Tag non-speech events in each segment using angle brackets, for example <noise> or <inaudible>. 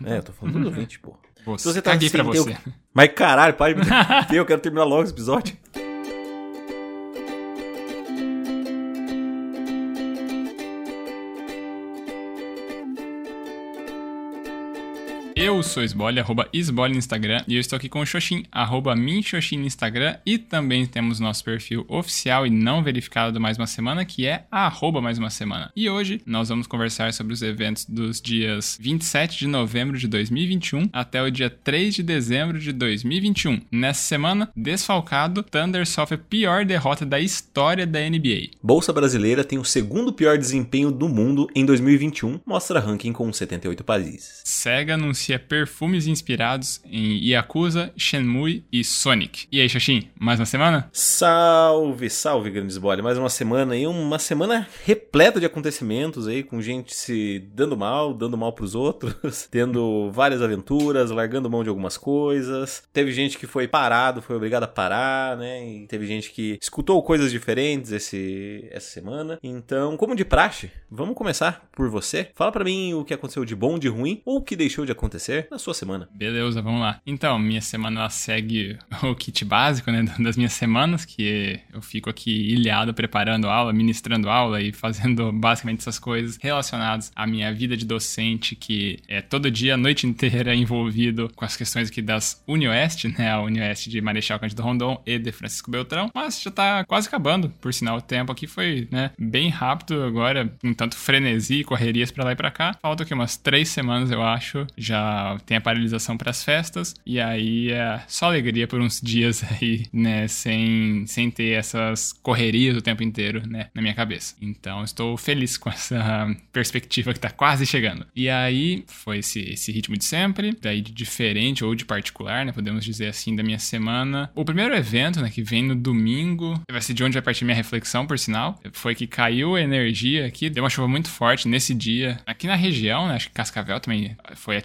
<laughs> É, eu tô falando dos ouvintes, pô. Você, Se você tá caguei pra você. Mas caralho, pai, eu quero terminar logo esse episódio. Eu sou Esbole, arroba Esbole no Instagram, e eu estou aqui com o Xoxin, arroba Minxoxin no Instagram, e também temos nosso perfil oficial e não verificado do Mais Uma Semana, que é arroba Mais Uma Semana. E hoje nós vamos conversar sobre os eventos dos dias 27 de novembro de 2021 até o dia 3 de dezembro de 2021. Nessa semana, desfalcado, Thunder sofre a pior derrota da história da NBA. Bolsa Brasileira tem o segundo pior desempenho do mundo em 2021, mostra ranking com 78 países. SEGA anuncia perfumes inspirados em Yakuza, Shenmue e Sonic. E aí, Xoxin, mais uma semana? Salve, salve, grandes bola. Mais uma semana aí, uma semana repleta de acontecimentos aí, com gente se dando mal, dando mal pros outros, <laughs> tendo várias aventuras, largando mão de algumas coisas. Teve gente que foi parado, foi obrigado a parar, né? E teve gente que escutou coisas diferentes esse, essa semana. Então, como de praxe, vamos começar por você. Fala pra mim o que aconteceu de bom, de ruim, ou o que deixou de acontecer na sua semana. Beleza, vamos lá. Então, minha semana ela segue <laughs> o kit básico, né, das minhas semanas, que eu fico aqui ilhado preparando aula, ministrando aula e fazendo <laughs> basicamente essas coisas relacionadas à minha vida de docente, que é todo dia, a noite inteira <laughs> envolvido com as questões aqui das UniOeste, né, a UniOeste de Marechal Cândido Rondon e de Francisco Beltrão, mas já tá quase acabando, por sinal o tempo aqui foi, né, bem rápido agora, com tanto frenesi correrias pra lá e pra cá. Falta aqui umas três semanas, eu acho, já tem a paralisação para as festas e aí é só alegria por uns <laughs> dias aí, né, sem, sem ter essas correrias o tempo inteiro, né, na minha cabeça. Então estou feliz com essa perspectiva que tá quase chegando. E aí foi esse, esse ritmo de sempre, daí de diferente ou de particular, né, podemos dizer assim, da minha semana. O primeiro evento, né, que vem no domingo, vai ser de onde vai partir minha reflexão, por sinal, foi que caiu energia aqui, deu uma chuva muito forte nesse dia, aqui na região, né, acho que Cascavel também foi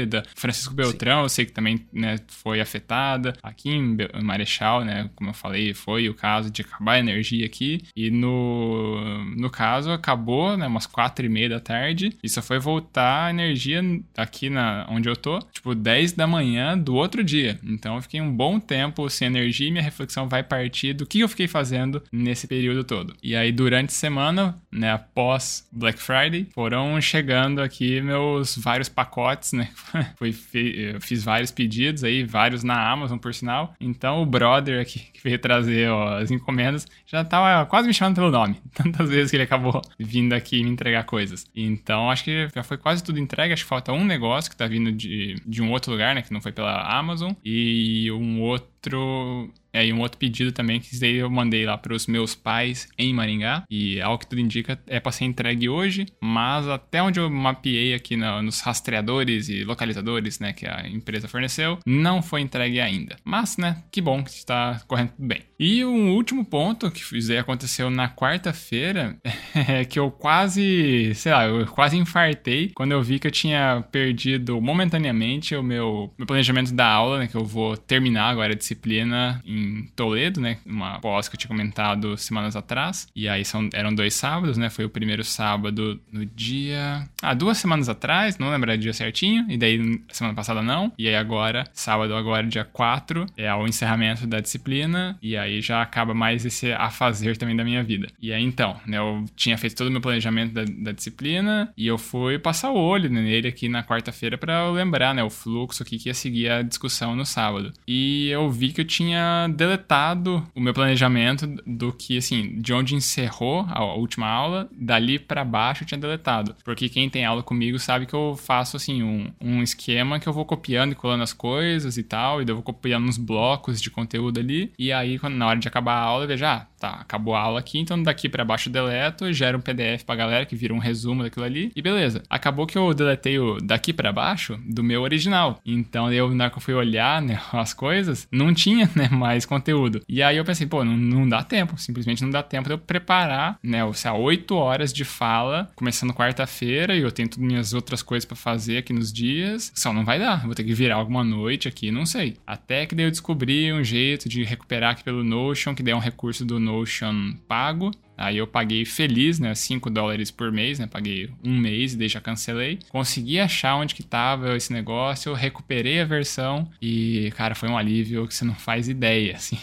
atingida, Francisco Beltrão, eu sei que também né, foi afetada. Aqui em Marechal, né, como eu falei, foi o caso de acabar a energia aqui. E no, no caso, acabou, né, umas quatro e meia da tarde. E só foi voltar a energia aqui na, onde eu tô, tipo, 10 da manhã do outro dia. Então eu fiquei um bom tempo sem energia e minha reflexão vai partir do que eu fiquei fazendo nesse período todo. E aí, durante a semana, né, após Black Friday, foram chegando aqui meus vários pacotes, né? <laughs> Foi, eu fiz vários pedidos aí, vários na Amazon, por sinal. Então o brother aqui <laughs> que veio trazer ó, as encomendas já tava quase me chamando pelo nome. <laughs> Tantas vezes que ele acabou vindo aqui me entregar coisas. Então acho que já foi quase tudo entregue. Acho que falta um negócio que tá vindo de, de um outro lugar, né? Que não foi pela Amazon. E um outro é, e um outro pedido também, que eu mandei lá para os meus pais em Maringá. E ao que tudo indica, é para ser entregue hoje. Mas até onde eu mapeei aqui nos rastreadores e localizadores, né, que a empresa forneceu, não foi entregue ainda. Mas, né, que bom que está correndo tudo bem. E um último ponto que isso aconteceu na quarta-feira <laughs> é que eu quase, sei lá, eu quase infartei quando eu vi que eu tinha perdido momentaneamente o meu, meu planejamento da aula, né, que eu vou terminar agora a disciplina em Toledo, né, uma pós que eu tinha comentado semanas atrás. E aí são, eram dois sábados, né, foi o primeiro sábado no dia... Ah, duas semanas atrás, não lembro o dia certinho, e daí semana passada não. E aí agora, sábado agora, dia 4, é o encerramento da disciplina, e aí já acaba mais esse a fazer também da minha vida. E aí então, né, eu tinha feito todo o meu planejamento da, da disciplina, e eu fui passar o olho né, nele aqui na quarta-feira para eu lembrar, né, o fluxo aqui que ia seguir a discussão no sábado. E eu vi que eu tinha deletado o meu planejamento do que, assim, de onde encerrou a última aula, dali para baixo eu tinha deletado. Porque quem tem aula comigo sabe que eu faço, assim, um, um esquema que eu vou copiando e colando as coisas e tal, e daí eu vou copiando uns blocos de conteúdo ali, e aí quando, na hora de acabar a aula eu vejo, ah, tá, acabou a aula aqui, então daqui para baixo deleto, gero um PDF pra galera que vira um resumo daquilo ali, e beleza. Acabou que eu deletei o daqui para baixo do meu original. Então eu, na hora que eu fui olhar, né, <laughs> as coisas, não tinha, né, mais conteúdo. E aí eu pensei, pô, não, não dá tempo, simplesmente não dá tempo de eu preparar, né, ou seja, oito horas de fala, começando quarta-feira, e eu tenho todas minhas outras coisas para fazer aqui nos dias. Só não vai dar, vou ter que virar alguma noite aqui, não sei. Até que daí eu descobri um jeito de recuperar aqui pelo Notion, que daí é um recurso do Notion pago. Aí eu paguei feliz, né? 5 dólares por mês, né? Paguei um mês e daí já cancelei. Consegui achar onde que tava esse negócio, recuperei a versão e, cara, foi um alívio que você não faz ideia, <laughs> assim,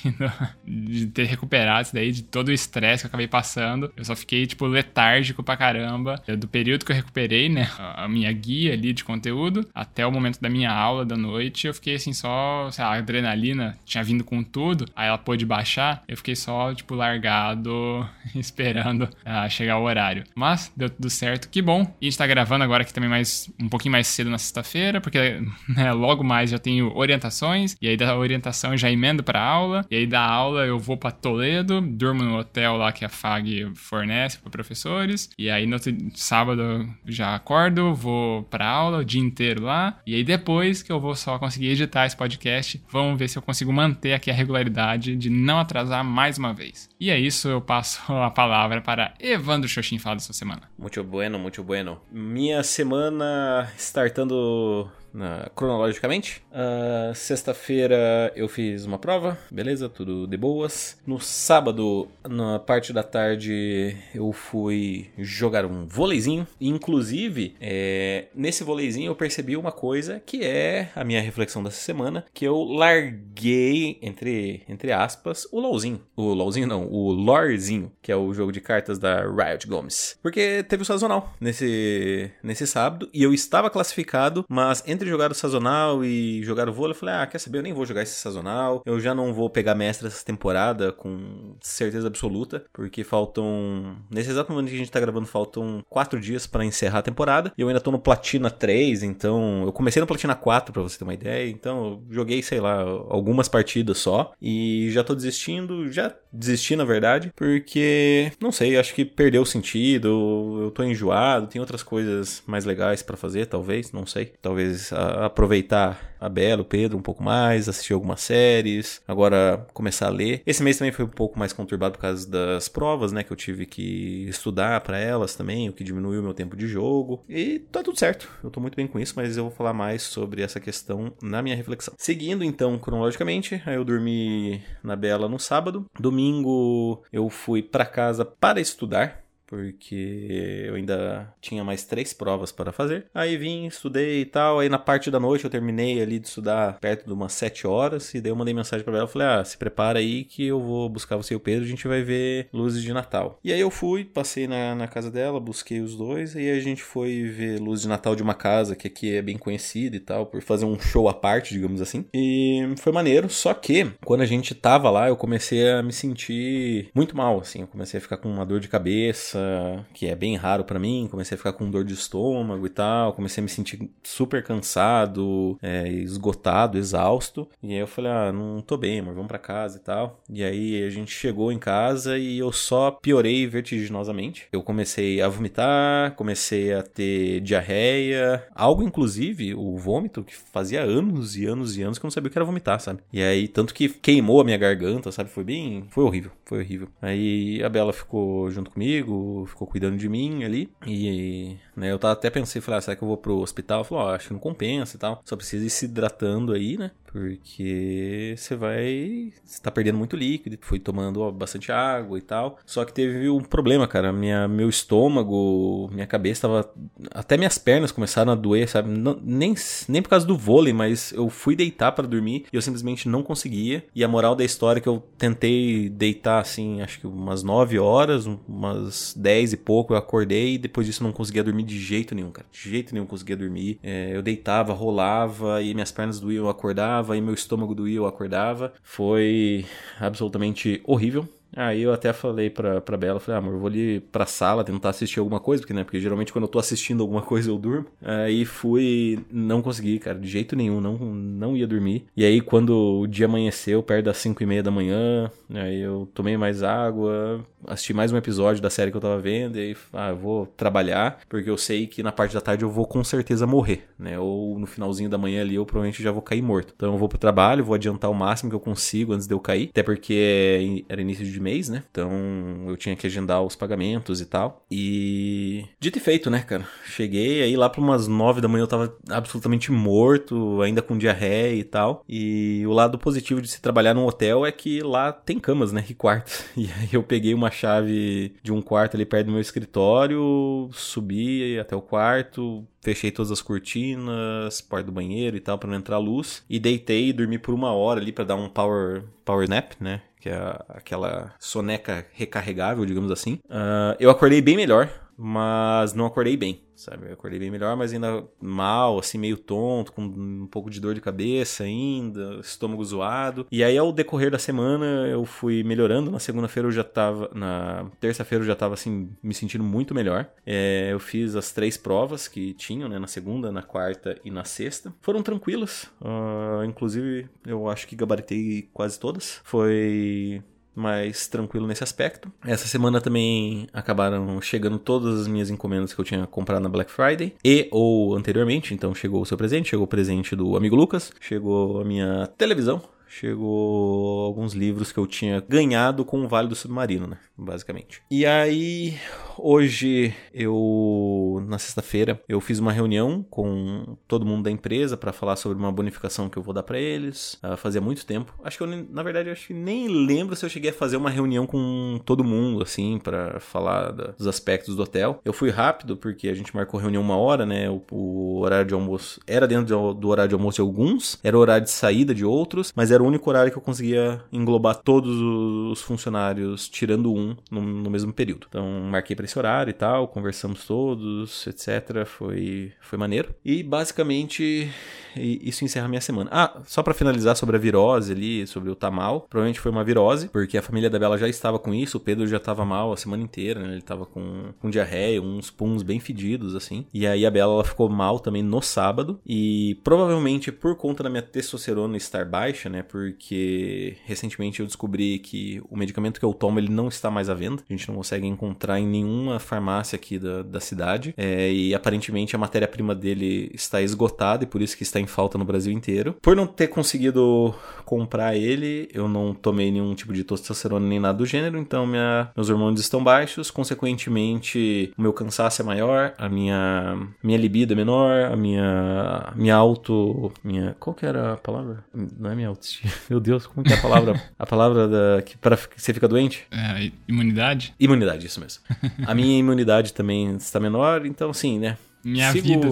de ter recuperado isso daí, de todo o estresse que eu acabei passando. Eu só fiquei, tipo, letárgico pra caramba. Do período que eu recuperei, né? A minha guia ali de conteúdo, até o momento da minha aula da noite, eu fiquei assim, só, sei lá, a adrenalina tinha vindo com tudo, aí ela pôde baixar, eu fiquei só, tipo, largado, <laughs> esperando uh, chegar o horário. Mas deu tudo certo, que bom. E a gente tá gravando agora aqui também mais um pouquinho mais cedo na sexta-feira, porque <laughs> né, logo mais já tenho orientações, e aí da orientação eu já emendo pra aula, e aí da aula eu vou para Toledo, durmo no hotel lá que a FAG fornece para professores, e aí no sábado já acordo, vou pra aula o dia inteiro lá, e aí depois que eu vou só conseguir editar esse podcast, vamos ver se eu consigo manter aqui a regularidade de não atrasar mais uma vez. E é isso, eu passo <laughs> a palavra para Evandro Xoxin falar da sua semana. Muito bueno, muito bueno. Minha semana startando na, cronologicamente. Uh, Sexta-feira eu fiz uma prova, beleza, tudo de boas. No sábado, na parte da tarde, eu fui jogar um voleizinho. Inclusive, é, nesse voleizinho eu percebi uma coisa que é a minha reflexão dessa semana, que eu larguei, entre, entre aspas, o LOLzinho. O LOLzinho não, o LORzinho, que é o jogo de cartas da Riot Gomes. Porque teve o sazonal nesse, nesse sábado e eu estava classificado, mas entre jogar o sazonal e jogar o vôlei, eu falei, ah, quer saber, eu nem vou jogar esse sazonal, eu já não vou pegar mestre essa temporada com certeza absoluta, porque faltam, nesse exato momento que a gente tá gravando, faltam quatro dias para encerrar a temporada, e eu ainda tô no Platina 3, então, eu comecei no Platina 4, para você ter uma ideia, então eu joguei, sei lá, algumas partidas só, e já tô desistindo, já desisti na verdade, porque, não sei, acho que perdeu o sentido, eu tô enjoado, tem outras coisas mais legais para fazer, talvez, não sei, talvez aproveitar a Bela, o Pedro um pouco mais, assistir algumas séries, agora começar a ler. Esse mês também foi um pouco mais conturbado por causa das provas, né, que eu tive que estudar para elas também, o que diminuiu meu tempo de jogo. E tá tudo certo. Eu tô muito bem com isso, mas eu vou falar mais sobre essa questão na minha reflexão. Seguindo então cronologicamente, aí eu dormi na Bela no sábado. Domingo eu fui para casa para estudar porque eu ainda tinha mais três provas para fazer. Aí vim, estudei e tal. Aí na parte da noite eu terminei ali de estudar perto de umas sete horas. E daí eu mandei mensagem para ela. Falei: Ah, se prepara aí que eu vou buscar você e o Pedro. A gente vai ver luzes de Natal. E aí eu fui, passei na, na casa dela, busquei os dois. E a gente foi ver luzes de Natal de uma casa que aqui é bem conhecida e tal, por fazer um show à parte, digamos assim. E foi maneiro. Só que quando a gente tava lá, eu comecei a me sentir muito mal, assim. Eu comecei a ficar com uma dor de cabeça que é bem raro para mim, comecei a ficar com dor de estômago e tal, comecei a me sentir super cansado, é, esgotado, exausto. E aí eu falei, ah, não tô bem, amor, vamos para casa e tal. E aí a gente chegou em casa e eu só piorei vertiginosamente. Eu comecei a vomitar, comecei a ter diarreia, algo inclusive, o vômito, que fazia anos e anos e anos que eu não sabia o que era vomitar, sabe? E aí, tanto que queimou a minha garganta, sabe? Foi bem. Foi horrível, foi horrível. Aí a Bela ficou junto comigo, ficou cuidando de mim ali. E né, eu tava até pensei, falei, ah, será que eu vou pro hospital? Falou, oh, acho que não compensa e tal. Só precisa ir se hidratando aí, né? Porque você vai. Você tá perdendo muito líquido, foi tomando ó, bastante água e tal. Só que teve um problema, cara. Minha, meu estômago, minha cabeça tava. Até minhas pernas começaram a doer, sabe? Não, nem, nem por causa do vôlei, mas eu fui deitar para dormir e eu simplesmente não conseguia. E a moral da história é que eu tentei deitar assim, acho que umas 9 horas, umas 10 e pouco eu acordei e depois disso eu não conseguia dormir de jeito nenhum, cara. De jeito nenhum conseguia dormir. É, eu deitava, rolava e minhas pernas doíam, eu acordava e meu estômago doía, eu acordava. Foi absolutamente horrível. Aí eu até falei pra, pra Bela, falei, ah, amor, vou ali pra sala tentar assistir alguma coisa, porque, né, porque geralmente quando eu tô assistindo alguma coisa eu durmo. Aí fui, não consegui, cara, de jeito nenhum, não, não ia dormir. E aí quando o dia amanheceu, perto das 5 e meia da manhã, aí eu tomei mais água, assisti mais um episódio da série que eu tava vendo, e aí, ah, eu vou trabalhar, porque eu sei que na parte da tarde eu vou com certeza morrer, né, ou no finalzinho da manhã ali eu provavelmente já vou cair morto. Então eu vou pro trabalho, vou adiantar o máximo que eu consigo antes de eu cair, até porque era início de mês, né? Então eu tinha que agendar os pagamentos e tal. E dito e feito, né, cara? Cheguei aí lá para umas nove da manhã eu tava absolutamente morto, ainda com diarreia e tal. E o lado positivo de se trabalhar num hotel é que lá tem camas, né? E quartos. <laughs> E aí eu peguei uma chave de um quarto ali perto do meu escritório, subi até o quarto, fechei todas as cortinas, porta do banheiro e tal para não entrar luz e deitei e dormi por uma hora ali para dar um power power nap, né? Que é aquela soneca recarregável, digamos assim. Uh, eu acordei bem melhor, mas não acordei bem sabe? Eu acordei bem melhor, mas ainda mal, assim, meio tonto, com um pouco de dor de cabeça ainda, estômago zoado. E aí, ao decorrer da semana, eu fui melhorando. Na segunda-feira eu já tava. Na terça-feira eu já tava, assim, me sentindo muito melhor. É, eu fiz as três provas que tinham, né? Na segunda, na quarta e na sexta. Foram tranquilas. Uh, inclusive, eu acho que gabaritei quase todas. Foi mais tranquilo nesse aspecto. Essa semana também acabaram chegando todas as minhas encomendas que eu tinha comprado na Black Friday e ou anteriormente, então chegou o seu presente, chegou o presente do amigo Lucas, chegou a minha televisão, chegou alguns livros que eu tinha ganhado com o Vale do Submarino, né? Basicamente. E aí, hoje eu, na sexta-feira, eu fiz uma reunião com todo mundo da empresa para falar sobre uma bonificação que eu vou dar para eles. Uh, fazia muito tempo. Acho que eu, na verdade, acho que nem lembro se eu cheguei a fazer uma reunião com todo mundo, assim, para falar da, dos aspectos do hotel. Eu fui rápido porque a gente marcou reunião uma hora, né? O, o horário de almoço era dentro do, do horário de almoço de alguns, era o horário de saída de outros, mas era o único horário que eu conseguia englobar todos os funcionários, tirando um, no, no mesmo período. Então, marquei para esse horário e tal, conversamos todos, etc. Foi, foi maneiro. E basicamente isso encerra minha semana. Ah, só para finalizar sobre a virose ali, sobre o tamal. Provavelmente foi uma virose, porque a família da Bela já estava com isso. O Pedro já estava mal a semana inteira, né? Ele estava com, com diarreia, uns puns bem fedidos, assim. E aí a Bela ela ficou mal também no sábado. E provavelmente por conta da minha testosterona estar baixa, né? Porque recentemente eu descobri que o medicamento que eu tomo ele não está mais à venda. A gente não consegue encontrar em nenhuma farmácia aqui da, da cidade. É, e aparentemente a matéria-prima dele está esgotada e por isso que está em falta no Brasil inteiro. Por não ter conseguido comprar ele, eu não tomei nenhum tipo de testosterona nem nada do gênero, então minha, meus hormônios estão baixos, consequentemente o meu cansaço é maior, a minha, minha libido é menor, a minha, minha auto... Minha, qual que era a palavra? Não é minha autoestima. <laughs> Meu Deus, como que é a palavra? a palavra da, que, para que você fica doente? É, imunidade? Imunidade, isso mesmo. <laughs> a minha imunidade também está menor, então sim, né? Minha Sigo... vida.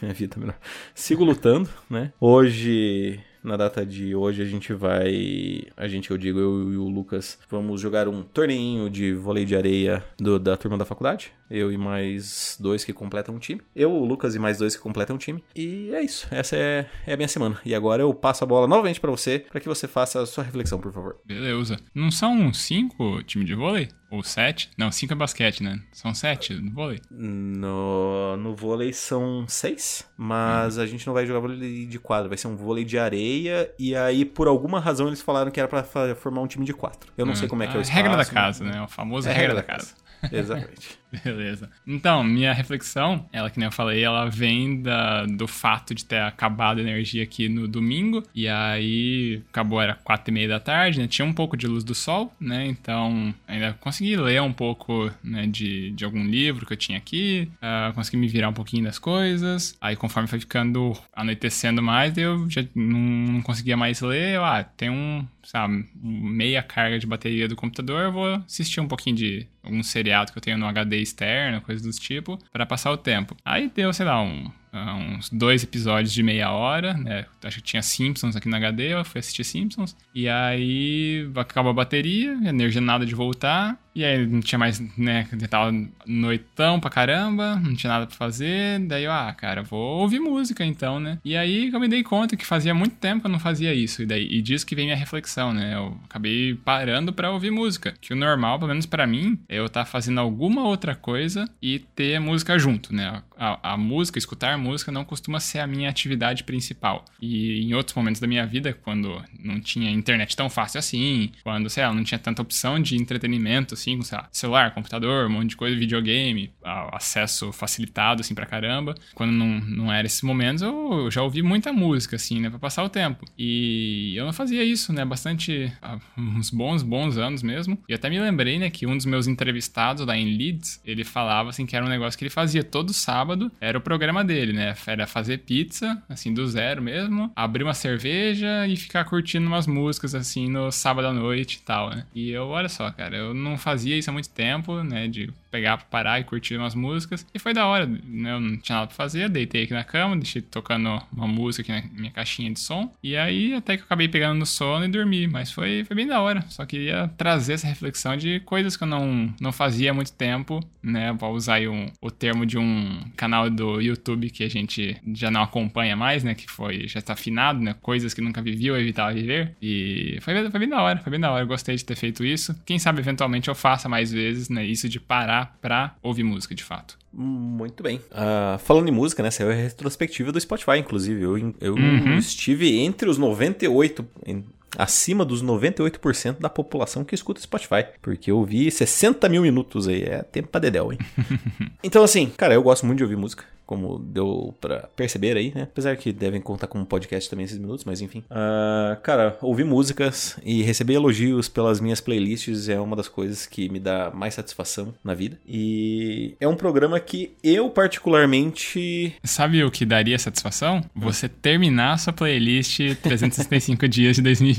Minha vida menor. Sigo lutando, né? Hoje na data de hoje a gente vai. A gente, eu digo, eu e o Lucas, vamos jogar um torneio de vôlei de areia do, da turma da faculdade. Eu e mais dois que completam um time. Eu, o Lucas e mais dois que completam um time. E é isso. Essa é, é a minha semana. E agora eu passo a bola novamente para você, para que você faça a sua reflexão, por favor. Beleza. Não são cinco times de vôlei? Ou sete? Não, cinco é basquete, né? São sete no vôlei? No, no vôlei são seis, mas uhum. a gente não vai jogar vôlei de quadra, vai ser um vôlei de areia. E aí, por alguma razão, eles falaram que era para formar um time de quatro. Eu não uhum. sei como é que é o espaço. Regra da casa, né? O famoso é regra, regra da casa. casa. Exatamente. <laughs> <laughs> Beleza. Então, minha reflexão, ela que nem eu falei, ela vem da, do fato de ter acabado a energia aqui no domingo. E aí, acabou, era quatro e meia da tarde, né? Tinha um pouco de luz do sol, né? Então, ainda consegui ler um pouco né, de, de algum livro que eu tinha aqui. Uh, consegui me virar um pouquinho das coisas. Aí, conforme foi ficando anoitecendo mais, eu já não, conseguia mais ler. Eu, ah, tem um, sabe, meia carga de bateria do computador, eu vou assistir um pouquinho de algum seriado que eu tenho no HD externo, coisa do tipo, para passar o tempo. Aí deu, sei lá, um uns dois episódios de meia hora, né? Acho que tinha Simpsons aqui no HD, eu fui assistir Simpsons. E aí acabou a bateria, energia nada de voltar. E aí não tinha mais, né? Tava noitão pra caramba, não tinha nada pra fazer. Daí eu, ah, cara, vou ouvir música então, né? E aí eu me dei conta que fazia muito tempo que eu não fazia isso. E, daí, e disso que vem minha reflexão, né? Eu acabei parando pra ouvir música. Que o normal, pelo menos para mim, é eu estar tá fazendo alguma outra coisa e ter música junto, né? a, a, música, escutar música, não costuma ser a minha atividade principal. E em outros momentos da minha vida, quando não tinha internet tão fácil assim, quando, sei lá, não tinha tanta opção de entretenimento, assim, com, sei lá, celular, computador, um monte de coisa, videogame, acesso facilitado, assim, pra caramba. Quando não, não era esses momentos, eu já ouvi muita música, assim, né, pra passar o tempo. E eu não fazia isso, né, bastante, uns bons, bons anos mesmo. E até me lembrei, né, que um dos meus entrevistados lá em Leeds, ele falava, assim, que era um negócio que ele fazia todo sábado, era o programa dele, né, era fazer pizza, assim, do zero mesmo, abrir uma cerveja e ficar curtindo umas músicas, assim, no sábado à noite e tal, né. E eu, olha só, cara, eu não fazia isso há muito tempo, né, de pegar pra parar e curtir umas músicas. E foi da hora, né? Eu não tinha nada pra fazer, deitei aqui na cama, deixei tocando uma música aqui na minha caixinha de som. E aí até que eu acabei pegando no sono e dormi. Mas foi, foi bem da hora. Só queria trazer essa reflexão de coisas que eu não, não fazia há muito tempo, né? Vou usar aí um, o termo de um canal do YouTube que a gente já não acompanha mais, né? Que foi, já está afinado, né? Coisas que nunca vivi ou evitava viver. E foi, foi bem da hora, foi bem da hora. Eu gostei de ter feito isso. Quem sabe eventualmente eu faça mais vezes, né? Isso de parar pra ouvir música de fato. Muito bem. Uh, falando em música, né? Saiu a retrospectiva do Spotify, inclusive. Eu, eu uhum. estive entre os 98, em, acima dos 98% da população que escuta Spotify. Porque eu vi 60 mil minutos aí. É tempo pra dedéu, hein? <laughs> então, assim, cara, eu gosto muito de ouvir música como deu para perceber aí, né? Apesar que devem contar como podcast também esses minutos, mas enfim. Uh, cara, ouvir músicas e receber elogios pelas minhas playlists é uma das coisas que me dá mais satisfação na vida. E é um programa que eu particularmente. Sabe o que daria satisfação? Você terminar a sua playlist 365 dias de 2020.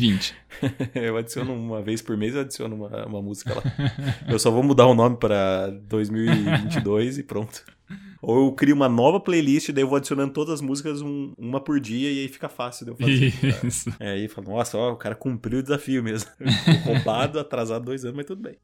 <laughs> eu adiciono uma vez por mês, eu adiciono uma, uma música lá. Eu só vou mudar o nome para 2022 e pronto. Ou eu crio uma nova playlist, daí eu vou adicionando todas as músicas um, uma por dia e aí fica fácil de eu fazer. Isso. É, aí falo, nossa, ó, o cara cumpriu o desafio mesmo. <laughs> roubado, atrasado dois anos, mas tudo bem.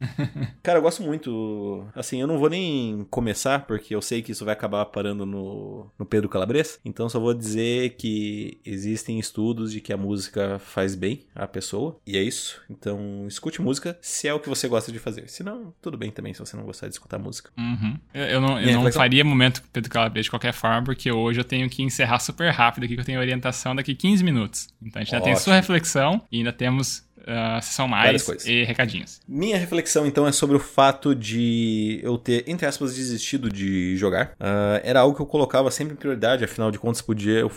Cara, eu gosto muito. Assim, eu não vou nem começar, porque eu sei que isso vai acabar parando no, no Pedro Calabres. Então só vou dizer que existem estudos de que a música faz bem à pessoa. E é isso. Então, escute música se é o que você gosta de fazer. Se não, tudo bem também se você não gostar de escutar música. Uhum. Eu, eu, não, eu não faria momento momento Pedro Calabres de qualquer forma, porque hoje eu tenho que encerrar super rápido aqui, que eu tenho orientação daqui 15 minutos. Então a gente ainda Ótimo. tem sua reflexão e ainda temos uh, sessão mais e recadinhos. Minha reflexão, então, é sobre o fato de eu ter, entre aspas, desistido de jogar. Uh, era algo que eu colocava sempre em prioridade, afinal de contas, podia, eu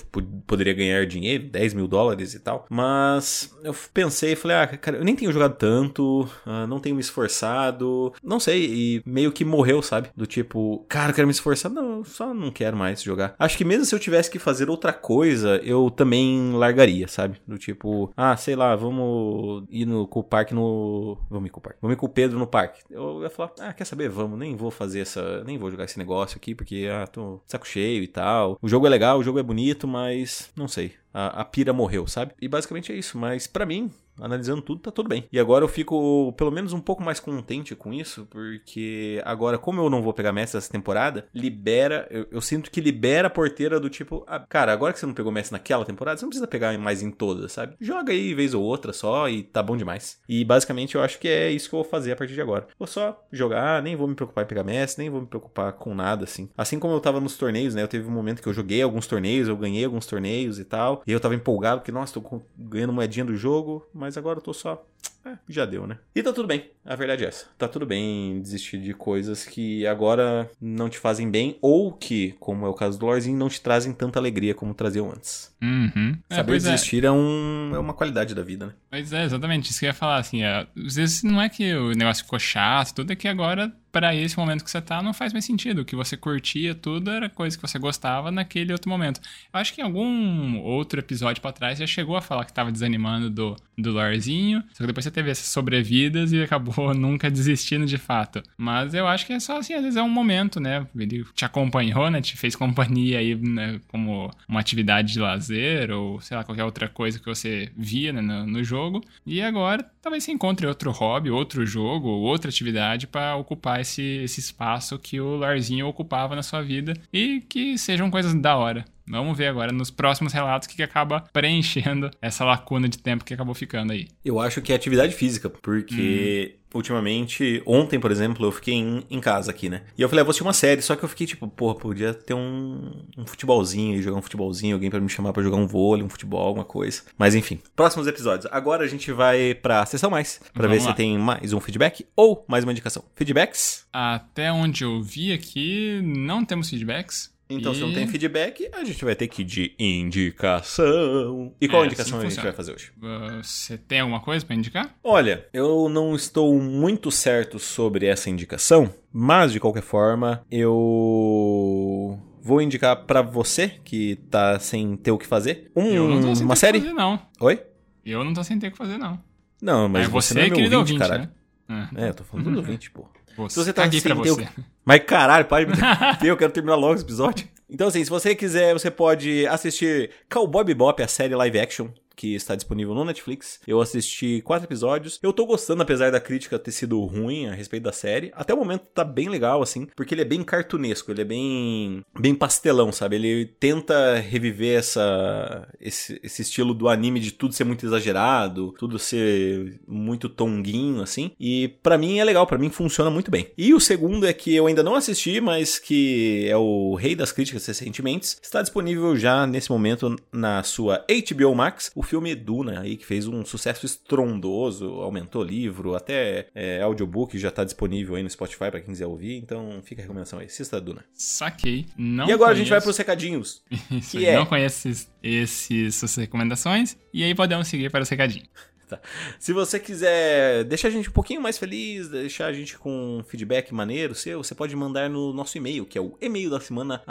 poderia ganhar dinheiro, 10 mil dólares e tal. Mas eu pensei e falei, ah, cara, eu nem tenho jogado tanto, uh, não tenho me esforçado, não sei, e meio que morreu, sabe? Do tipo, cara, eu quero me esforçar. Não, só não quero mais jogar. Acho que mesmo se eu tivesse que fazer outra coisa, eu também largaria, sabe? Do tipo, ah, sei lá, vamos ir no, com o parque no. Vamos ir com o parque. Vamos ir com o Pedro no parque. Eu ia falar, ah, quer saber? Vamos, nem vou fazer essa. Nem vou jogar esse negócio aqui, porque, ah, tô saco cheio e tal. O jogo é legal, o jogo é bonito, mas não sei. A, a pira morreu, sabe? E basicamente é isso. Mas para mim, analisando tudo, tá tudo bem. E agora eu fico, pelo menos, um pouco mais contente com isso, porque agora, como eu não vou pegar Messi essa temporada, libera, eu, eu sinto que libera a porteira do tipo, ah, cara, agora que você não pegou Messi naquela temporada, você não precisa pegar mais em todas, sabe? Joga aí vez ou outra só e tá bom demais. E basicamente eu acho que é isso que eu vou fazer a partir de agora. Vou só jogar, nem vou me preocupar em pegar Messi, nem vou me preocupar com nada assim. Assim como eu tava nos torneios, né? Eu teve um momento que eu joguei alguns torneios, eu ganhei alguns torneios e tal, e eu tava empolgado porque, nossa, tô ganhando moedinha do jogo, mas agora eu tô só. É, já deu, né? E tá tudo bem, a verdade é essa. Tá tudo bem desistir de coisas que agora não te fazem bem ou que, como é o caso do Lorzinho, não te trazem tanta alegria como traziam antes. Uhum. É, Saber é, desistir é. é. um, é uma qualidade da vida, né? Pois é, exatamente. Isso que eu ia falar, assim, é, às vezes não é que o negócio ficou chato, tudo é que agora para esse momento que você tá, não faz mais sentido. O que você curtia tudo era coisa que você gostava naquele outro momento. Eu acho que em algum outro episódio para trás já chegou a falar que tava desanimando do, do Lorzinho, só que depois você teve essas sobrevidas e acabou <laughs> nunca desistindo de fato. Mas eu acho que é só assim, às vezes é um momento, né? Ele te acompanhou, né? Te fez companhia aí, né? Como uma atividade de lazer ou, sei lá, qualquer outra coisa que você via né? no, no jogo. E agora talvez você encontre outro hobby, outro jogo, outra atividade para ocupar esse, esse espaço que o Larzinho ocupava na sua vida e que sejam coisas da hora. Vamos ver agora nos próximos relatos que, que acaba preenchendo <laughs> essa lacuna de tempo que acabou ficando aí. Eu acho que é atividade física, porque hum ultimamente, ontem, por exemplo, eu fiquei em, em, casa aqui, né? E eu falei, ah, vou assistir uma série, só que eu fiquei tipo, porra, podia ter um, um futebolzinho, jogar um futebolzinho, alguém para me chamar para jogar um vôlei, um futebol, alguma coisa. Mas enfim, próximos episódios. Agora a gente vai pra sessão mais, para ver lá. se tem mais um feedback ou mais uma indicação. Feedbacks? Até onde eu vi aqui, não temos feedbacks. Então, e... se não tem feedback, a gente vai ter que ir de indicação. E qual é, indicação assim a gente vai fazer hoje? Você tem alguma coisa para indicar? Olha, eu não estou muito certo sobre essa indicação, mas de qualquer forma, eu vou indicar para você que tá sem ter o que fazer um, eu não tô sem uma ter série. Que fazer, não. Oi? Eu não tô sem ter o que fazer, não. Não, mas é você, você não é meu ouvinte, ouvinte, caralho. Né? É. é, eu tô falando do ouvinte, pô. Você, se você tá aqui pra você. o... Mas caralho, pode me <laughs> eu quero terminar logo esse episódio. Então, assim, se você quiser, você pode assistir Cowboy Bebop, a série live action que está disponível no Netflix. Eu assisti quatro episódios. Eu tô gostando, apesar da crítica ter sido ruim a respeito da série. Até o momento tá bem legal, assim, porque ele é bem cartunesco, ele é bem, bem pastelão, sabe? Ele tenta reviver essa, esse, esse estilo do anime de tudo ser muito exagerado, tudo ser muito tonguinho, assim. E para mim é legal, para mim funciona muito bem. E o segundo é que eu ainda não assisti, mas que é o rei das críticas recentemente. Está disponível já nesse momento na sua HBO Max. O filme Duna aí, que fez um sucesso estrondoso, aumentou livro, até é, audiobook já tá disponível aí no Spotify para quem quiser ouvir, então fica a recomendação aí, assista Duna. Saquei. Não e agora conheço. a gente vai pros recadinhos. <laughs> Isso, que é... Não conheço esses, esses, essas recomendações, e aí podemos seguir para os recadinhos. <laughs> Tá. Se você quiser deixar a gente um pouquinho mais feliz, deixar a gente com um feedback maneiro seu, você pode mandar no nosso e-mail, que é o e-mail da semana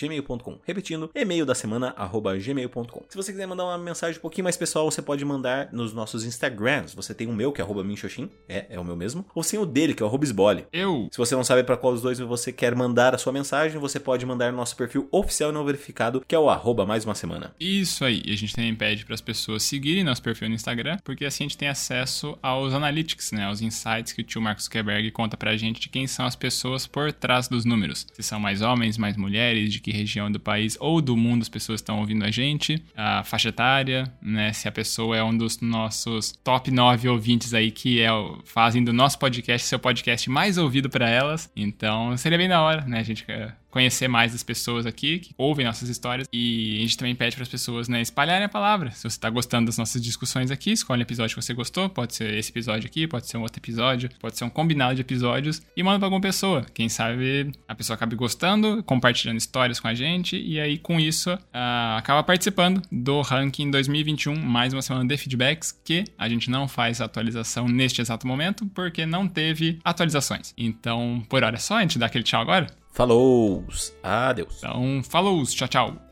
gmail.com. Repetindo, e-mail da semana gmail.com. Se você quiser mandar uma mensagem um pouquinho mais pessoal, você pode mandar nos nossos Instagrams. Você tem o meu, que é arroba minxoxin, é, é o meu mesmo, ou sem o dele, que é o arroba Eu. Se você não sabe para qual dos dois você quer mandar a sua mensagem, você pode mandar no nosso perfil oficial e não verificado, que é o arroba mais uma semana. Isso aí. E a gente também pede para as pessoas seguirem nosso perfil no Instagram, porque porque assim a gente tem acesso aos analytics, né, aos insights que o tio Marcos Zuckerberg conta pra gente de quem são as pessoas por trás dos números. Se são mais homens, mais mulheres, de que região do país ou do mundo as pessoas estão ouvindo a gente, a faixa etária, né, se a pessoa é um dos nossos top 9 ouvintes aí que é, fazem do nosso podcast seu podcast mais ouvido para elas. Então seria bem da hora, né, a gente conhecer mais as pessoas aqui que ouvem nossas histórias. E a gente também pede para as pessoas né, espalharem a palavra. Se você está gostando das nossas discussões aqui, escolhe o episódio que você gostou. Pode ser esse episódio aqui, pode ser um outro episódio, pode ser um combinado de episódios. E manda para alguma pessoa. Quem sabe a pessoa acabe gostando, compartilhando histórias com a gente. E aí, com isso, uh, acaba participando do ranking 2021, mais uma semana de feedbacks, que a gente não faz atualização neste exato momento, porque não teve atualizações. Então, por hora é só, a gente dá aquele tchau agora. Falou! Adeus. Então, falou! Tchau, tchau.